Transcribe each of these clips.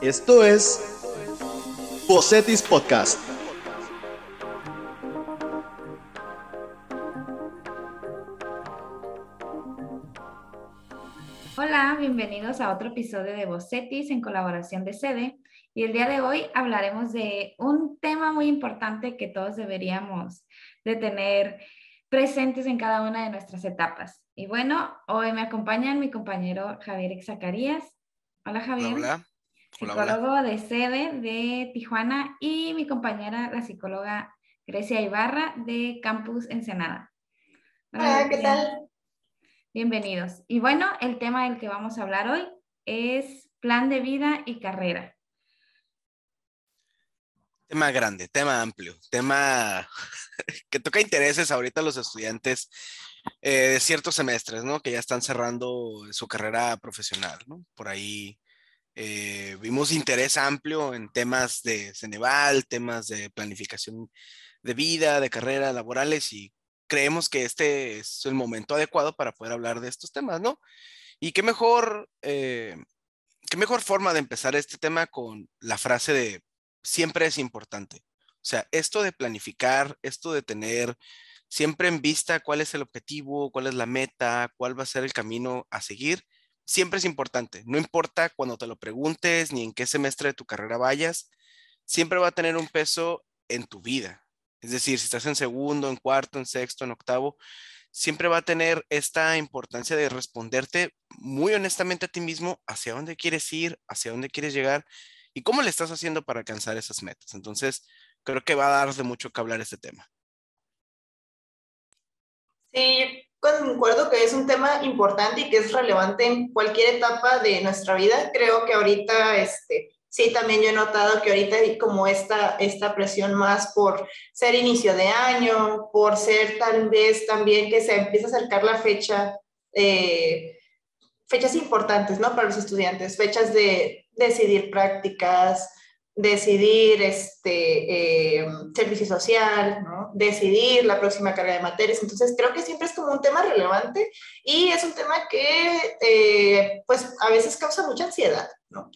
Esto es Bocetis Podcast. Hola, bienvenidos a otro episodio de Bocetis en colaboración de Sede. Y el día de hoy hablaremos de un tema muy importante que todos deberíamos de tener presentes en cada una de nuestras etapas. Y bueno, hoy me acompañan mi compañero Javier Zacarías. Hola Javier. Hola, psicólogo de sede de Tijuana y mi compañera, la psicóloga Grecia Ibarra de Campus Ensenada. Hola, ¿qué tal? Bienvenidos. Y bueno, el tema del que vamos a hablar hoy es plan de vida y carrera. Tema grande, tema amplio, tema que toca intereses ahorita a los estudiantes eh, de ciertos semestres, ¿no? Que ya están cerrando su carrera profesional, ¿no? Por ahí eh, vimos interés amplio en temas de Ceneval, temas de planificación de vida, de carrera, laborales y creemos que este es el momento adecuado para poder hablar de estos temas, ¿no? Y qué mejor, eh, qué mejor forma de empezar este tema con la frase de siempre es importante. O sea, esto de planificar, esto de tener siempre en vista cuál es el objetivo, cuál es la meta, cuál va a ser el camino a seguir, siempre es importante. No importa cuando te lo preguntes ni en qué semestre de tu carrera vayas, siempre va a tener un peso en tu vida. Es decir, si estás en segundo, en cuarto, en sexto, en octavo, siempre va a tener esta importancia de responderte muy honestamente a ti mismo hacia dónde quieres ir, hacia dónde quieres llegar y cómo le estás haciendo para alcanzar esas metas. Entonces, creo que va a dar de mucho que hablar este tema. Sí, concuerdo que es un tema importante y que es relevante en cualquier etapa de nuestra vida. Creo que ahorita, este, sí, también yo he notado que ahorita hay como esta, esta presión más por ser inicio de año, por ser tal vez también que se empieza a acercar la fecha. Eh, fechas importantes, ¿no? Para los estudiantes, fechas de decidir prácticas, decidir este, eh, servicio social, ¿no? decidir la próxima carga de materias. Entonces, creo que siempre es como un tema relevante y es un tema que, eh, pues, a veces causa mucha ansiedad.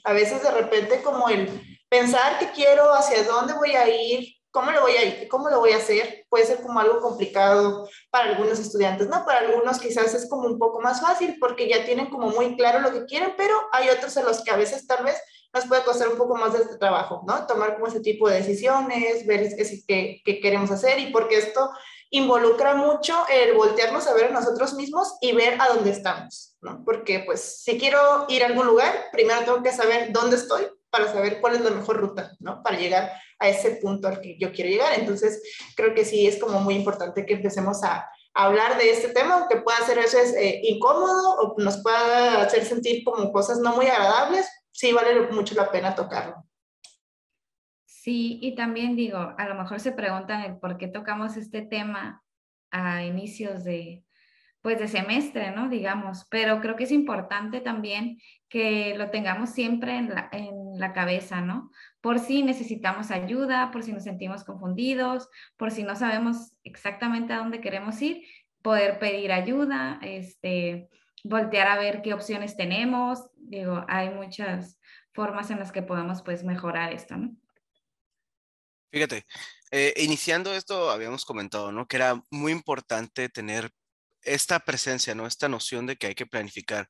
A veces de repente como el pensar que quiero, hacia dónde voy a ir, ¿Cómo lo, voy a, ¿Cómo lo voy a hacer? Puede ser como algo complicado para algunos estudiantes, ¿no? Para algunos quizás es como un poco más fácil porque ya tienen como muy claro lo que quieren, pero hay otros en los que a veces tal vez nos puede costar un poco más de este trabajo, ¿no? Tomar como ese tipo de decisiones, ver qué, qué queremos hacer y porque esto involucra mucho el voltearnos a ver a nosotros mismos y ver a dónde estamos, ¿no? Porque pues si quiero ir a algún lugar, primero tengo que saber dónde estoy para saber cuál es la mejor ruta, ¿no? Para llegar a ese punto al que yo quiero llegar. Entonces, creo que sí es como muy importante que empecemos a, hablar de este tema, aunque pueda ser eso es eh, incómodo o nos pueda hacer sentir como cosas no muy agradables, sí vale mucho la pena tocarlo. Sí, y también digo, a lo mejor se preguntan el por qué tocamos este tema a inicios de, pues de semestre, ¿no? Digamos, pero creo que es importante también que lo tengamos siempre en la, en la, cabeza, ¿no? Por si necesitamos ayuda, por si nos sentimos confundidos, por si no sabemos exactamente a dónde queremos ir, poder pedir ayuda, este, voltear a ver qué opciones tenemos. Digo, hay muchas formas en las que podemos pues mejorar esto, ¿no? Fíjate, eh, iniciando esto habíamos comentado, ¿no? Que era muy importante tener esta presencia, ¿no? Esta noción de que hay que planificar.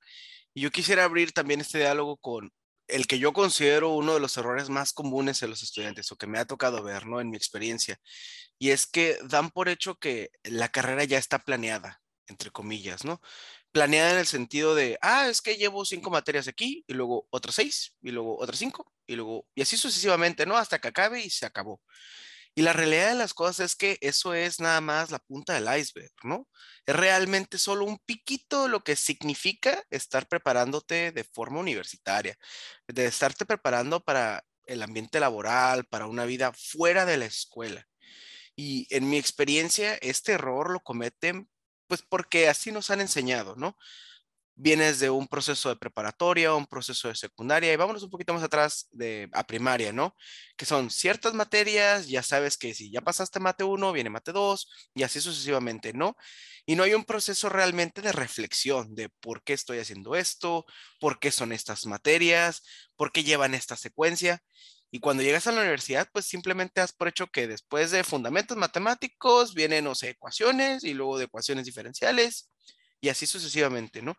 Yo quisiera abrir también este diálogo con el que yo considero uno de los errores más comunes en los estudiantes o que me ha tocado ver, ¿no? En mi experiencia. Y es que dan por hecho que la carrera ya está planeada, entre comillas, ¿no? Planeada en el sentido de, ah, es que llevo cinco materias aquí y luego otras seis y luego otras cinco y luego, y así sucesivamente, ¿no? Hasta que acabe y se acabó. Y la realidad de las cosas es que eso es nada más la punta del iceberg, ¿no? Es realmente solo un piquito lo que significa estar preparándote de forma universitaria, de estarte preparando para el ambiente laboral, para una vida fuera de la escuela. Y en mi experiencia, este error lo cometen pues porque así nos han enseñado, ¿no? Vienes de un proceso de preparatoria, un proceso de secundaria, y vámonos un poquito más atrás de a primaria, ¿no? Que son ciertas materias, ya sabes que si ya pasaste mate 1, viene mate 2, y así sucesivamente, ¿no? Y no hay un proceso realmente de reflexión de por qué estoy haciendo esto, por qué son estas materias, por qué llevan esta secuencia. Y cuando llegas a la universidad, pues simplemente has por hecho que después de fundamentos matemáticos vienen, no sé, ecuaciones y luego de ecuaciones diferenciales y así sucesivamente, ¿no?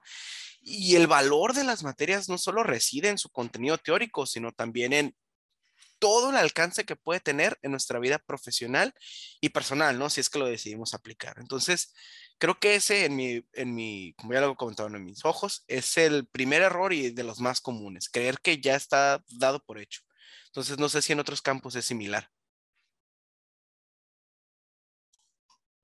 Y el valor de las materias no solo reside en su contenido teórico, sino también en todo el alcance que puede tener en nuestra vida profesional y personal, ¿no? Si es que lo decidimos aplicar. Entonces, creo que ese, en mi, en mi, como ya lo he en mis ojos, es el primer error y de los más comunes, creer que ya está dado por hecho. Entonces, no sé si en otros campos es similar.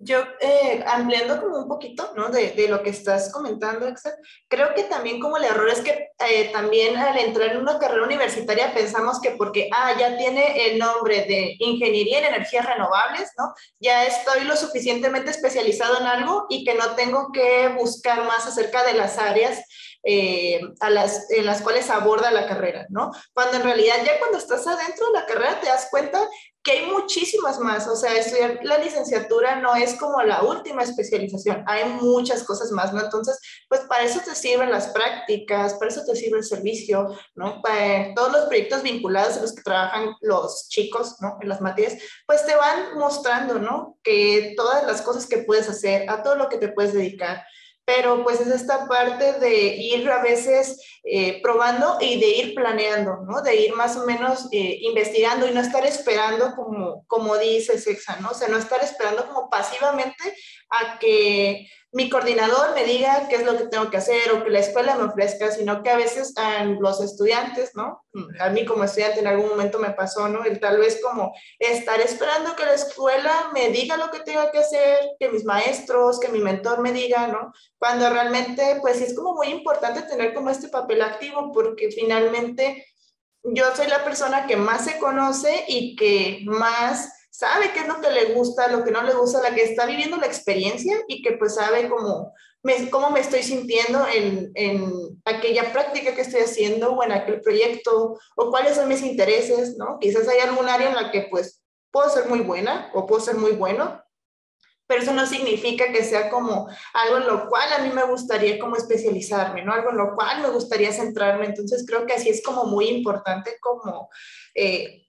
Yo, eh, ampliando como un poquito, ¿no? De, lo que estás comentando, Excel, creo que también como el error es que eh, también al entrar en una carrera universitaria pensamos que porque, ah, ya tiene el nombre de Ingeniería en Energías Renovables, ¿no? Ya estoy lo suficientemente especializado en algo y que no tengo que buscar más acerca de las áreas eh, a las, en las cuales aborda la carrera, ¿no? Cuando en realidad ya cuando estás adentro de la carrera te das cuenta que hay muchísimas más, o sea, estudiar la licenciatura no es como la última especialización, hay muchas cosas más, ¿no? Entonces, pues para eso te sirven las prácticas, para eso te sirve el servicio, ¿no? Para todos los proyectos vinculados a los que trabajan los chicos, ¿no? En las materias, pues te van mostrando, ¿no? Que todas las cosas que puedes hacer, a todo lo que te puedes dedicar pero pues es esta parte de ir a veces eh, probando y de ir planeando, ¿no? De ir más o menos eh, investigando y no estar esperando como, como dice Sexa, ¿no? O sea, no estar esperando como pasivamente a que mi coordinador me diga qué es lo que tengo que hacer o que la escuela me ofrezca, sino que a veces a los estudiantes, ¿no? A mí como estudiante en algún momento me pasó, ¿no? El tal vez como estar esperando que la escuela me diga lo que tengo que hacer, que mis maestros, que mi mentor me diga, ¿no? Cuando realmente, pues es como muy importante tener como este papel activo porque finalmente yo soy la persona que más se conoce y que más sabe qué es lo que le gusta, lo que no le gusta, la que está viviendo la experiencia y que pues sabe cómo me, cómo me estoy sintiendo en, en, aquella práctica que estoy haciendo o en aquel proyecto o cuáles son mis intereses, ¿no? Quizás hay algún área en la que pues puedo ser muy buena o puedo ser muy bueno, pero eso no significa que sea como algo en lo cual a mí me gustaría como especializarme, ¿no? Algo en lo cual me gustaría centrarme. Entonces creo que así es como muy importante como... Eh,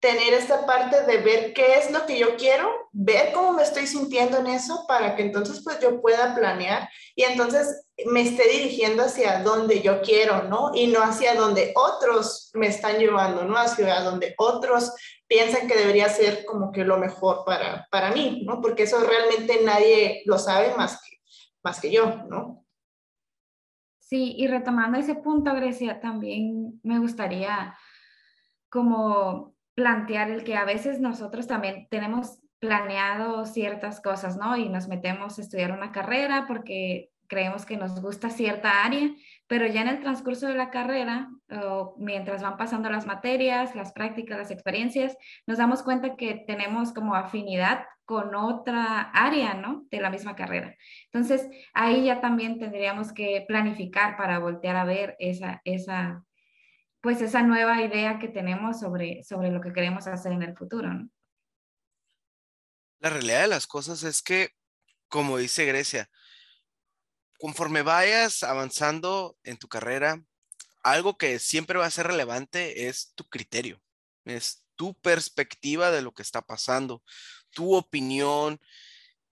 tener esta parte de ver qué es lo que yo quiero, ver cómo me estoy sintiendo en eso para que entonces pues yo pueda planear y entonces me esté dirigiendo hacia donde yo quiero, ¿no? Y no hacia donde otros me están llevando, ¿no? Hacia donde otros piensan que debería ser como que lo mejor para, para mí, ¿no? Porque eso realmente nadie lo sabe más que, más que yo, ¿no? Sí, y retomando ese punto, Grecia, también me gustaría como plantear el que a veces nosotros también tenemos planeado ciertas cosas, ¿no? Y nos metemos a estudiar una carrera porque creemos que nos gusta cierta área, pero ya en el transcurso de la carrera, o mientras van pasando las materias, las prácticas, las experiencias, nos damos cuenta que tenemos como afinidad con otra área, ¿no? De la misma carrera. Entonces, ahí ya también tendríamos que planificar para voltear a ver esa, esa pues esa nueva idea que tenemos sobre, sobre lo que queremos hacer en el futuro. La realidad de las cosas es que, como dice Grecia, conforme vayas avanzando en tu carrera, algo que siempre va a ser relevante es tu criterio, es tu perspectiva de lo que está pasando, tu opinión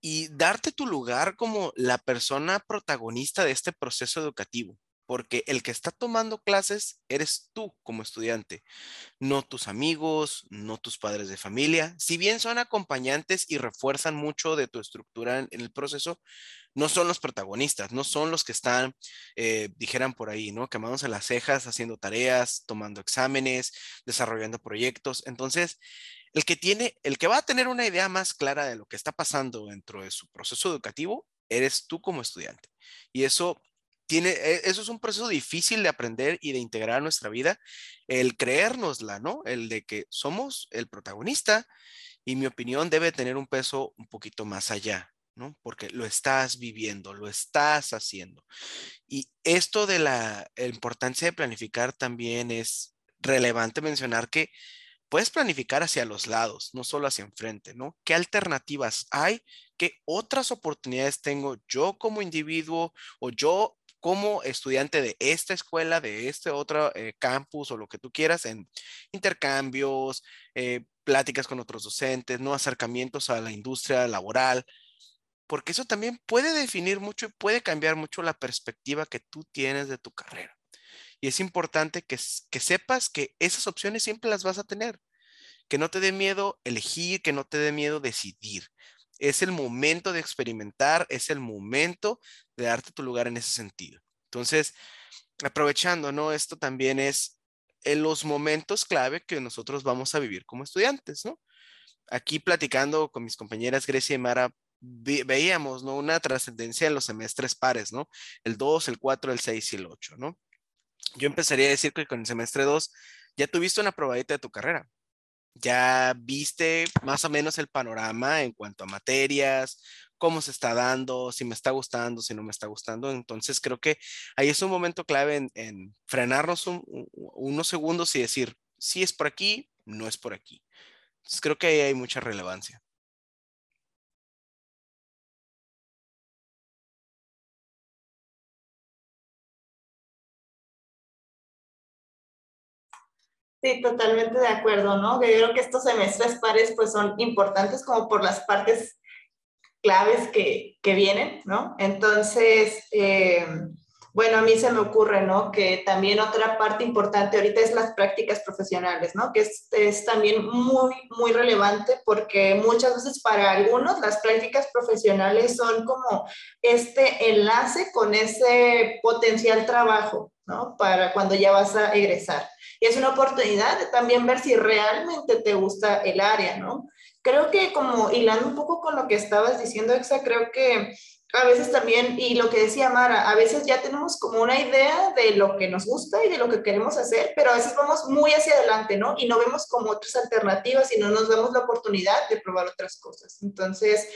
y darte tu lugar como la persona protagonista de este proceso educativo porque el que está tomando clases eres tú como estudiante, no tus amigos, no tus padres de familia. Si bien son acompañantes y refuerzan mucho de tu estructura en, el proceso, no son los protagonistas, no son los que están, eh, dijeran por ahí, ¿no? Quemándose las cejas, haciendo tareas, tomando exámenes, desarrollando proyectos. Entonces, el que tiene, el que va a tener una idea más clara de lo que está pasando dentro de su proceso educativo, eres tú como estudiante. Y eso tiene, e, eso es un proceso difícil de aprender y de integrar a nuestra vida, el creérnosla, ¿no? El de que somos el protagonista y mi opinión debe tener un peso un poquito más allá, ¿no? Porque lo estás viviendo, lo estás haciendo. Y esto de la importancia de planificar también es relevante mencionar que puedes planificar hacia los lados, no solo hacia enfrente, ¿no? ¿Qué alternativas hay? ¿Qué otras oportunidades tengo yo como individuo o yo como estudiante de esta escuela, de este otro eh, campus o lo que tú quieras en intercambios, eh, pláticas con otros docentes, no acercamientos a la industria laboral, porque eso también puede definir mucho y puede cambiar mucho la perspectiva que tú tienes de tu carrera. Y es importante que, que sepas que esas opciones siempre las vas a tener, que no te dé miedo elegir, que no te dé miedo decidir. Es el momento de experimentar, es el momento de darte tu lugar en ese sentido. Entonces, aprovechando, ¿no? Esto también es en los momentos clave que nosotros vamos a vivir como estudiantes, ¿no? Aquí platicando con mis compañeras Grecia y Mara, veíamos, ¿no? Una trascendencia en los semestres pares, ¿no? El 2, el 4, el 6 y el 8, ¿no? Yo empezaría a decir que con el semestre 2 ya tuviste una probadita de tu carrera. Ya viste más o menos el panorama en cuanto a materias, cómo se está dando, si me está gustando, si no me está gustando. Entonces creo que ahí es un momento clave en, frenarnos unos segundos y decir, si es por aquí, no es por aquí. Entonces creo que ahí hay mucha relevancia. Sí, totalmente de acuerdo, ¿no? Yo creo que estos semestres pares pues son importantes como por las partes claves que, que vienen, ¿no? Entonces, eh, bueno, a mí se me ocurre, ¿no? Que también otra parte importante ahorita es las prácticas profesionales, ¿no? Que es, es, también muy, muy relevante porque muchas veces para algunos las prácticas profesionales son como este enlace con ese potencial trabajo, ¿no? Para cuando ya vas a egresar. Y es una oportunidad de también ver si realmente te gusta el área, ¿no? Creo que como hilando un poco con lo que estabas diciendo, Exa, creo que a veces también, y lo que decía Mara, a veces ya tenemos como una idea de lo que nos gusta y de lo que queremos hacer, pero a veces vamos muy hacia adelante, ¿no? Y no vemos como otras alternativas y no nos damos la oportunidad de probar otras cosas. Entonces,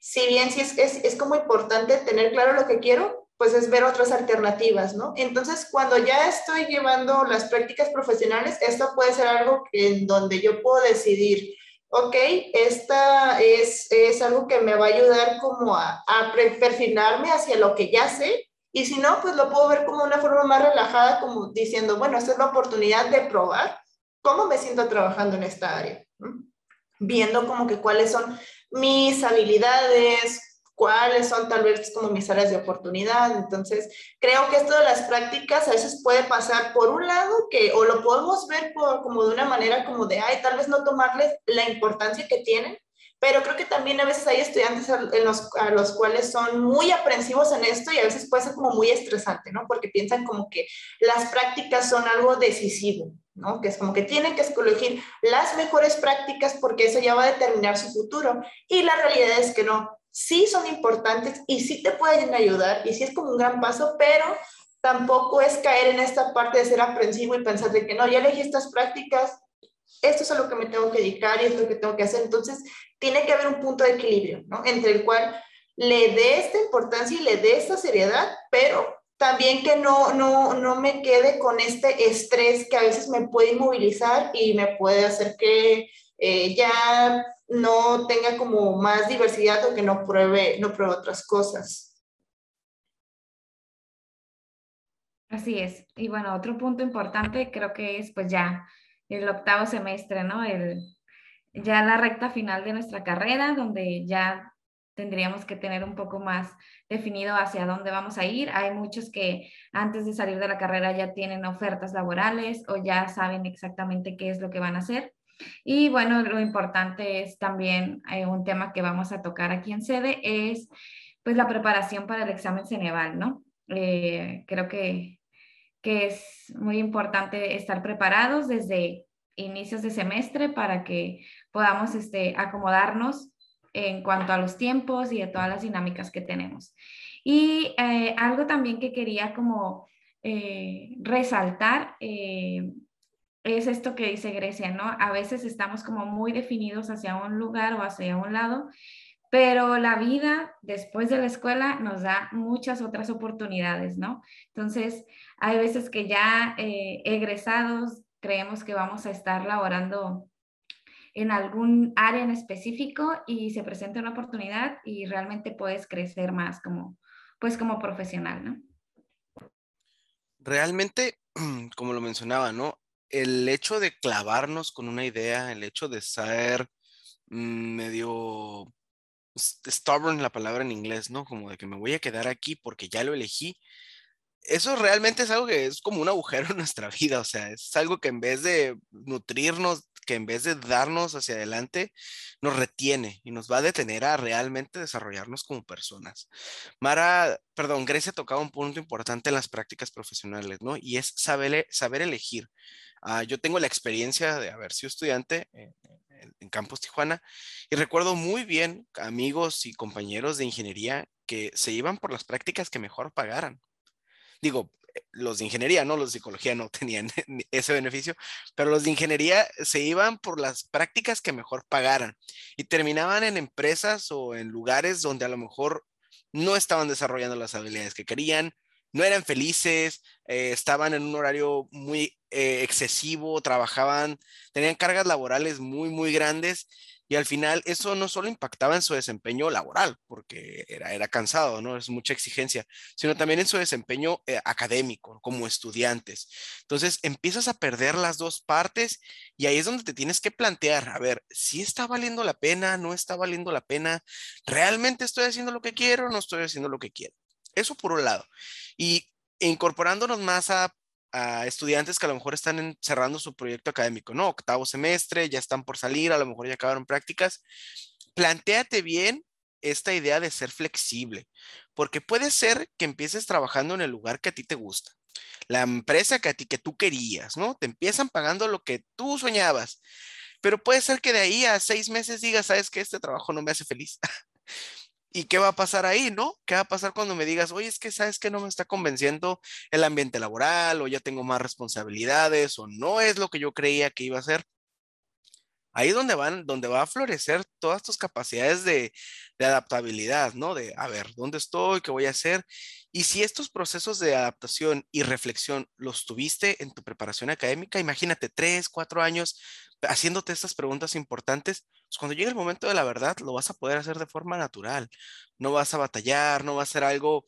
si bien sí es, es, es como importante tener claro lo que quiero, pues es ver otras alternativas, ¿no? Entonces, cuando ya estoy llevando las prácticas profesionales, esto puede ser algo en donde yo puedo decidir, ok, esta es, es algo que me va a ayudar como a, a perfilarme hacia lo que ya sé, y si no, pues lo puedo ver como una forma más relajada, como diciendo, bueno, esta es la oportunidad de probar cómo me siento trabajando en esta área, viendo como que cuáles son mis habilidades, cuáles son tal vez como mis áreas de oportunidad. Entonces, creo que esto de las prácticas a veces puede pasar por un lado que o lo podemos ver por, como de una manera como de, ay, tal vez no tomarles la importancia que tienen, pero creo que también a veces hay estudiantes en los, a los cuales son muy aprensivos en esto y a veces puede ser como muy estresante, ¿no? Porque piensan como que las prácticas son algo decisivo, ¿no? Que es como que tienen que escoger las mejores prácticas porque eso ya va a determinar su futuro. Y la realidad es que no sí son importantes y sí te pueden ayudar y sí es como un gran paso, pero tampoco es caer en esta parte de ser aprensivo y pensar de que no, ya elegí estas prácticas, esto es a lo que me tengo que dedicar y esto es lo que tengo que hacer. Entonces, tiene que haber un punto de equilibrio, ¿no? Entre el cual le dé esta importancia y le dé esta seriedad, pero también que no, no, no me quede con este estrés que a veces me puede inmovilizar y me puede hacer que eh, ya no tenga como más diversidad o que no pruebe, no pruebe otras cosas. Así es. Y bueno, otro punto importante creo que es pues ya el octavo semestre, ¿no? El, ya la recta final de nuestra carrera, donde ya tendríamos que tener un poco más definido hacia dónde vamos a ir. Hay muchos que antes de salir de la carrera ya tienen ofertas laborales o ya saben exactamente qué es lo que van a hacer. Y bueno, lo importante es también eh, un tema que vamos a tocar aquí en sede, es pues la preparación para el examen Ceneval, ¿no? Eh, creo que, que es muy importante estar preparados desde inicios de semestre para que podamos este, acomodarnos en cuanto a los tiempos y de todas las dinámicas que tenemos. Y eh, algo también que quería como resaltar es esto que dice Grecia, ¿no? A veces estamos como muy definidos hacia un lugar o hacia un lado, pero la vida después de la escuela nos da muchas otras oportunidades, ¿no? Entonces, hay veces que ya eh, egresados creemos que vamos a estar laborando en algún área en específico y se presenta una oportunidad y realmente puedes crecer más como, pues como profesional, ¿no? Realmente, como lo mencionaba, ¿no? El hecho de clavarnos con una idea, el hecho de ser mm, medio stubborn la palabra en inglés, ¿no? Como de que me voy a quedar aquí porque ya lo elegí. Eso realmente es algo que es como un agujero en nuestra vida, o sea, es algo que en vez de nutrirnos, que en vez de darnos hacia adelante, nos retiene y nos va a detener a realmente desarrollarnos como personas. Mara, perdón, Grecia tocaba un punto importante en las prácticas profesionales, ¿no? Y es saber, saber elegir. Ah, yo tengo la experiencia de haber sido estudiante en, en Campus Tijuana y recuerdo muy bien amigos y compañeros de ingeniería que se iban por las prácticas que mejor pagaran. Digo, los de ingeniería, no los de psicología no tenían ese beneficio, pero los de ingeniería se iban por las prácticas que mejor pagaran y terminaban en empresas o en lugares donde a lo mejor no estaban desarrollando las habilidades que querían, no eran felices, eh, estaban en un horario muy eh, excesivo, trabajaban, tenían cargas laborales muy, muy grandes y al final eso no solo impactaba en su desempeño laboral, porque era, era cansado, ¿no? Es mucha exigencia, sino también en su desempeño eh, académico, como estudiantes. Entonces empiezas a perder las dos partes y ahí es donde te tienes que plantear, a ver, si está valiendo la pena, no está valiendo la pena, realmente estoy haciendo lo que quiero, no estoy haciendo lo que quiero. Eso por un lado. Y incorporándonos más a, estudiantes que a lo mejor están cerrando su proyecto académico, ¿no? Octavo semestre, ya están por salir, a lo mejor ya acabaron prácticas. Plantéate bien esta idea de ser flexible, porque puede ser que empieces trabajando en el lugar que a ti te gusta, la empresa que a ti que tú querías, ¿no? Te empiezan pagando lo que tú soñabas, pero puede ser que de ahí a seis meses digas, sabes que este trabajo no me hace feliz. ¿Y qué va a pasar ahí, no? ¿Qué va a pasar cuando me digas, oye, es que sabes que no me está convenciendo el ambiente laboral, o ya tengo más responsabilidades, o no es lo que yo creía que iba a ser? Ahí es donde van, donde va a florecer todas tus capacidades de, de adaptabilidad, ¿no? De, a ver, ¿dónde estoy? ¿Qué voy a hacer? Y si estos procesos de adaptación y reflexión los tuviste en tu preparación académica, imagínate tres, cuatro años haciéndote estas preguntas importantes, pues cuando llegue el momento de la verdad, lo vas a poder hacer de forma natural. No vas a batallar, no va a ser algo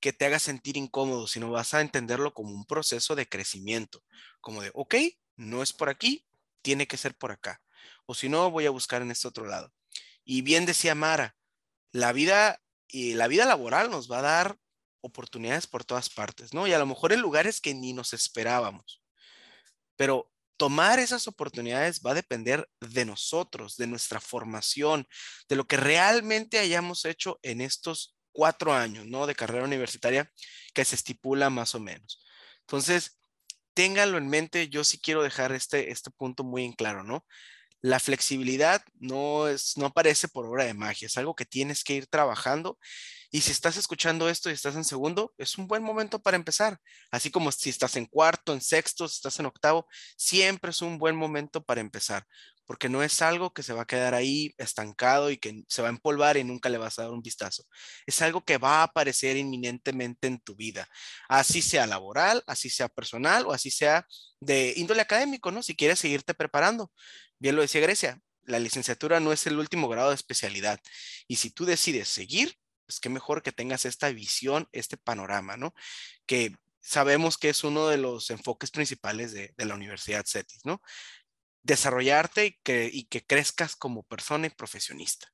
que te haga sentir incómodo, sino vas a entenderlo como un proceso de crecimiento, como de, ok, no es por aquí, tiene que ser por acá. O si no, voy a buscar en este otro lado. Y bien decía Mara, la vida y la vida laboral nos va a dar oportunidades por todas partes, ¿no? Y a lo mejor en lugares que ni nos esperábamos. Pero tomar esas oportunidades va a depender de nosotros, de nuestra formación, de lo que realmente hayamos hecho en estos cuatro años, ¿no? De carrera universitaria que se estipula más o menos. Entonces, ténganlo en mente, yo sí quiero dejar este, este punto muy en claro, ¿no? La flexibilidad no, es, no aparece por obra de magia, es algo que tienes que ir trabajando y si estás escuchando esto y estás en segundo, es un buen momento para empezar. Así como si estás en cuarto, en sexto, si estás en octavo, siempre es un buen momento para empezar, porque no es algo que se va a quedar ahí estancado y que se va a empolvar y nunca le vas a dar un vistazo. Es algo que va a aparecer inminentemente en tu vida, así sea laboral, así sea personal o así sea de índole académico, ¿no? Si quieres seguirte preparando. Bien lo decía Grecia, la licenciatura no es el último grado de especialidad. Y si tú decides seguir, pues qué mejor que tengas esta visión, este panorama, ¿no? Que sabemos que es uno de los enfoques principales de, la Universidad CETIS, ¿no? Desarrollarte y que, y que crezcas como persona y profesionista.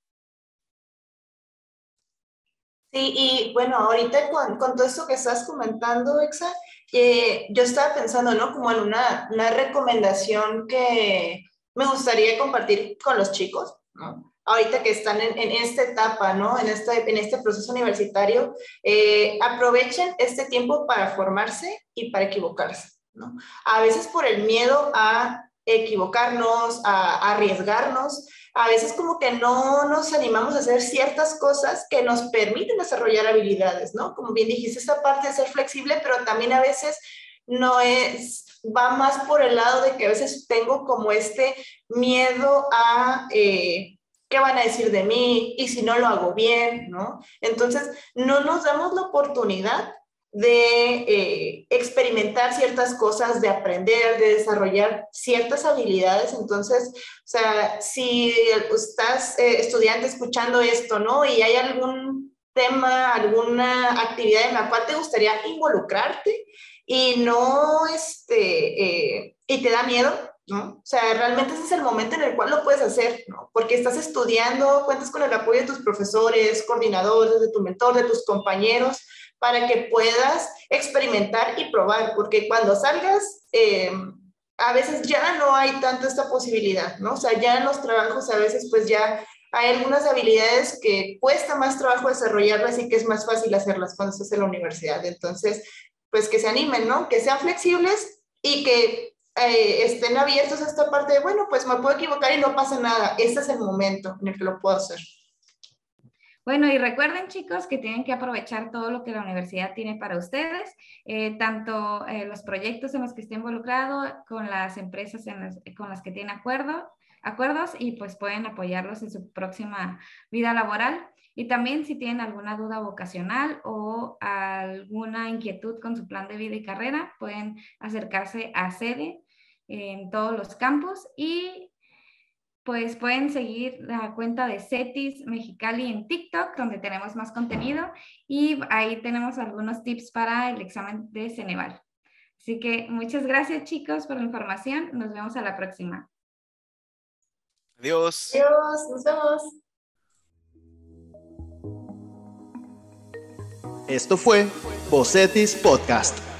Sí, y bueno, ahorita con, con todo esto que estás comentando, Exa, eh, yo estaba pensando, ¿no? Como en una, una recomendación que me gustaría compartir con los chicos, ¿no? Ahorita que están en, esta etapa, ¿no? En este, en este proceso universitario, eh, aprovechen este tiempo para formarse y para equivocarse, ¿no? A veces por el miedo a equivocarnos, a, arriesgarnos, a veces como que no nos animamos a hacer ciertas cosas que nos permiten desarrollar habilidades, ¿no? Como bien dijiste, esta parte de ser flexible, pero también a veces no es, va más por el lado de que a veces tengo como este miedo a... Eh, ¿qué van a decir de mí? ¿Y si no lo hago bien? ¿no? Entonces, no nos damos la oportunidad de eh, experimentar ciertas cosas, de aprender, de desarrollar ciertas habilidades. Entonces, o sea, si estás eh, estudiante escuchando esto, ¿no? Y hay algún tema, alguna actividad en la cual te gustaría involucrarte y no, este, eh, y te da miedo, ¿no? O sea, realmente ese es el momento en el cual lo puedes hacer, ¿no? Porque estás estudiando, cuentas con el apoyo de tus profesores, coordinadores, de tu mentor, de tus compañeros, para que puedas experimentar y probar, porque cuando salgas, eh, a veces ya no hay tanto esta posibilidad, ¿no? O sea, ya en los trabajos a veces pues ya hay algunas habilidades que cuesta más trabajo desarrollarlas y que es más fácil hacerlas cuando estás en la universidad. Entonces, pues que se animen, ¿no? Que sean flexibles y que eh, estén abiertos a esta parte de, bueno, pues me puedo equivocar y no pasa nada. Este es el momento en el que lo puedo hacer. Bueno, y recuerden chicos que tienen que aprovechar todo lo que la universidad tiene para ustedes, eh, tanto eh, los proyectos en los que esté involucrado, con las empresas con las que tiene acuerdo, acuerdos y pues pueden apoyarlos en su próxima vida laboral. Y también si tienen alguna duda vocacional o alguna inquietud con su plan de vida y carrera, pueden acercarse a sede en todos los campos y pues pueden seguir la cuenta de CETIS Mexicali en TikTok, donde tenemos más contenido y ahí tenemos algunos tips para el examen de Ceneval. Así que muchas gracias chicos por la información. Nos vemos a la próxima. Adiós. Adiós, nos vemos. Esto fue Bocetis Podcast.